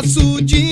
pedaço de